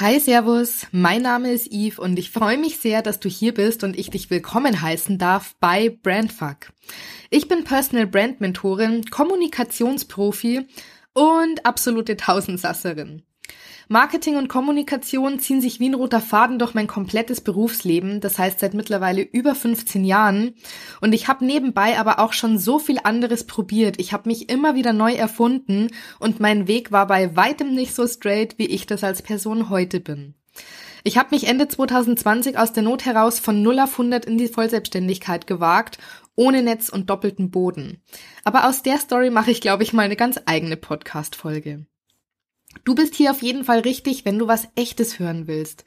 Hi, Servus, mein Name ist Yves und ich freue mich sehr, dass du hier bist und ich dich willkommen heißen darf bei Brandfuck. Ich bin Personal Brand Mentorin, Kommunikationsprofi und absolute Tausendsasserin. Marketing und Kommunikation ziehen sich wie ein roter Faden durch mein komplettes Berufsleben, das heißt seit mittlerweile über 15 Jahren. Und ich habe nebenbei aber auch schon so viel anderes probiert. Ich habe mich immer wieder neu erfunden und mein Weg war bei weitem nicht so straight, wie ich das als Person heute bin. Ich habe mich Ende 2020 aus der Not heraus von 0 auf 100 in die Vollselbstständigkeit gewagt, ohne Netz und doppelten Boden. Aber aus der Story mache ich, glaube ich, mal eine ganz eigene Podcast-Folge. Du bist hier auf jeden Fall richtig, wenn du was Echtes hören willst.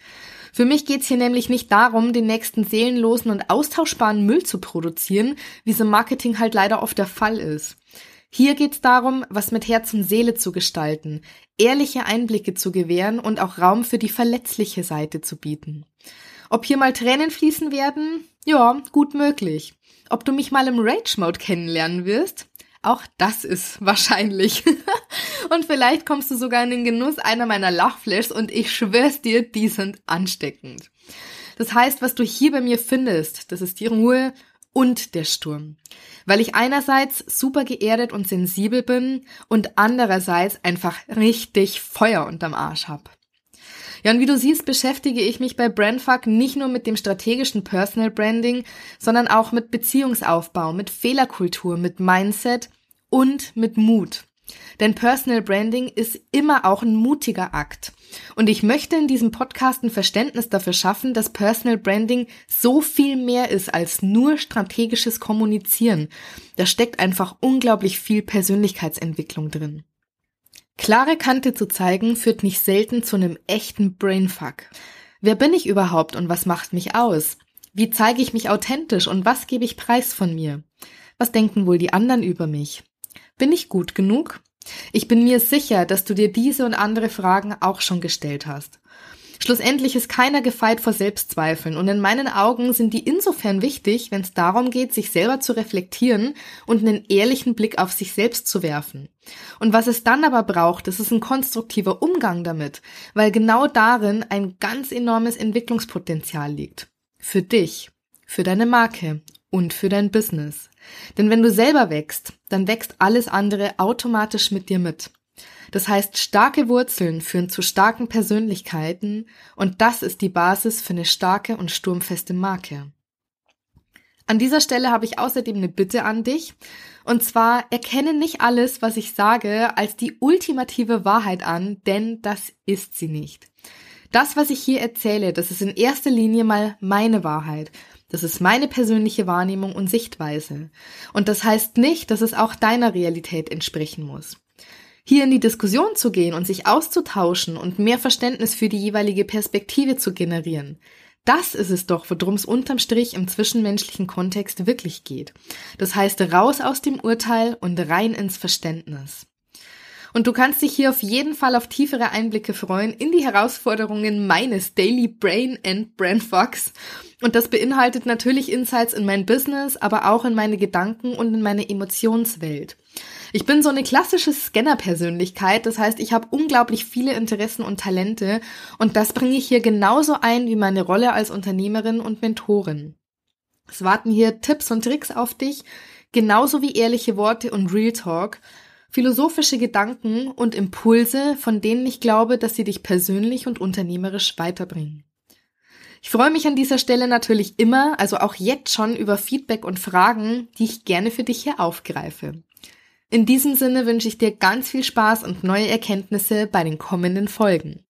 Für mich geht's hier nämlich nicht darum, den nächsten seelenlosen und austauschbaren Müll zu produzieren, wie im Marketing halt leider oft der Fall ist. Hier geht's darum, was mit Herz und Seele zu gestalten, ehrliche Einblicke zu gewähren und auch Raum für die verletzliche Seite zu bieten. Ob hier mal Tränen fließen werden? Ja, gut möglich. Ob du mich mal im Rage-Mode kennenlernen wirst? Auch das ist wahrscheinlich. und vielleicht kommst du sogar in den Genuss einer meiner Lachflashs und ich schwör's dir, die sind ansteckend. Das heißt, was du hier bei mir findest, das ist die Ruhe und der Sturm. Weil ich einerseits super geerdet und sensibel bin und andererseits einfach richtig Feuer unterm Arsch hab. Ja, und wie du siehst, beschäftige ich mich bei Brandfuck nicht nur mit dem strategischen Personal Branding, sondern auch mit Beziehungsaufbau, mit Fehlerkultur, mit Mindset und mit Mut. Denn Personal Branding ist immer auch ein mutiger Akt. Und ich möchte in diesem Podcast ein Verständnis dafür schaffen, dass Personal Branding so viel mehr ist als nur strategisches Kommunizieren. Da steckt einfach unglaublich viel Persönlichkeitsentwicklung drin. Klare Kante zu zeigen führt nicht selten zu einem echten Brainfuck. Wer bin ich überhaupt und was macht mich aus? Wie zeige ich mich authentisch und was gebe ich preis von mir? Was denken wohl die anderen über mich? Bin ich gut genug? Ich bin mir sicher, dass du dir diese und andere Fragen auch schon gestellt hast. Schlussendlich ist keiner gefeit vor Selbstzweifeln und in meinen Augen sind die insofern wichtig, wenn es darum geht, sich selber zu reflektieren und einen ehrlichen Blick auf sich selbst zu werfen. Und was es dann aber braucht, das ist ein konstruktiver Umgang damit, weil genau darin ein ganz enormes Entwicklungspotenzial liegt. Für dich, für deine Marke und für dein Business. Denn wenn du selber wächst, dann wächst alles andere automatisch mit dir mit. Das heißt, starke Wurzeln führen zu starken Persönlichkeiten und das ist die Basis für eine starke und sturmfeste Marke. An dieser Stelle habe ich außerdem eine Bitte an dich. Und zwar erkenne nicht alles, was ich sage, als die ultimative Wahrheit an, denn das ist sie nicht. Das, was ich hier erzähle, das ist in erster Linie mal meine Wahrheit. Das ist meine persönliche Wahrnehmung und Sichtweise. Und das heißt nicht, dass es auch deiner Realität entsprechen muss. Hier in die Diskussion zu gehen und sich auszutauschen und mehr Verständnis für die jeweilige Perspektive zu generieren. Das ist es doch, worum es unterm Strich im zwischenmenschlichen Kontext wirklich geht. Das heißt, raus aus dem Urteil und rein ins Verständnis. Und du kannst dich hier auf jeden Fall auf tiefere Einblicke freuen in die Herausforderungen meines Daily Brain and Brand Fox. Und das beinhaltet natürlich Insights in mein Business, aber auch in meine Gedanken und in meine Emotionswelt. Ich bin so eine klassische Scanner-Persönlichkeit, das heißt, ich habe unglaublich viele Interessen und Talente und das bringe ich hier genauso ein wie meine Rolle als Unternehmerin und Mentorin. Es warten hier Tipps und Tricks auf dich, genauso wie ehrliche Worte und Real Talk, philosophische Gedanken und Impulse, von denen ich glaube, dass sie dich persönlich und unternehmerisch weiterbringen. Ich freue mich an dieser Stelle natürlich immer, also auch jetzt schon über Feedback und Fragen, die ich gerne für dich hier aufgreife. In diesem Sinne wünsche ich dir ganz viel Spaß und neue Erkenntnisse bei den kommenden Folgen.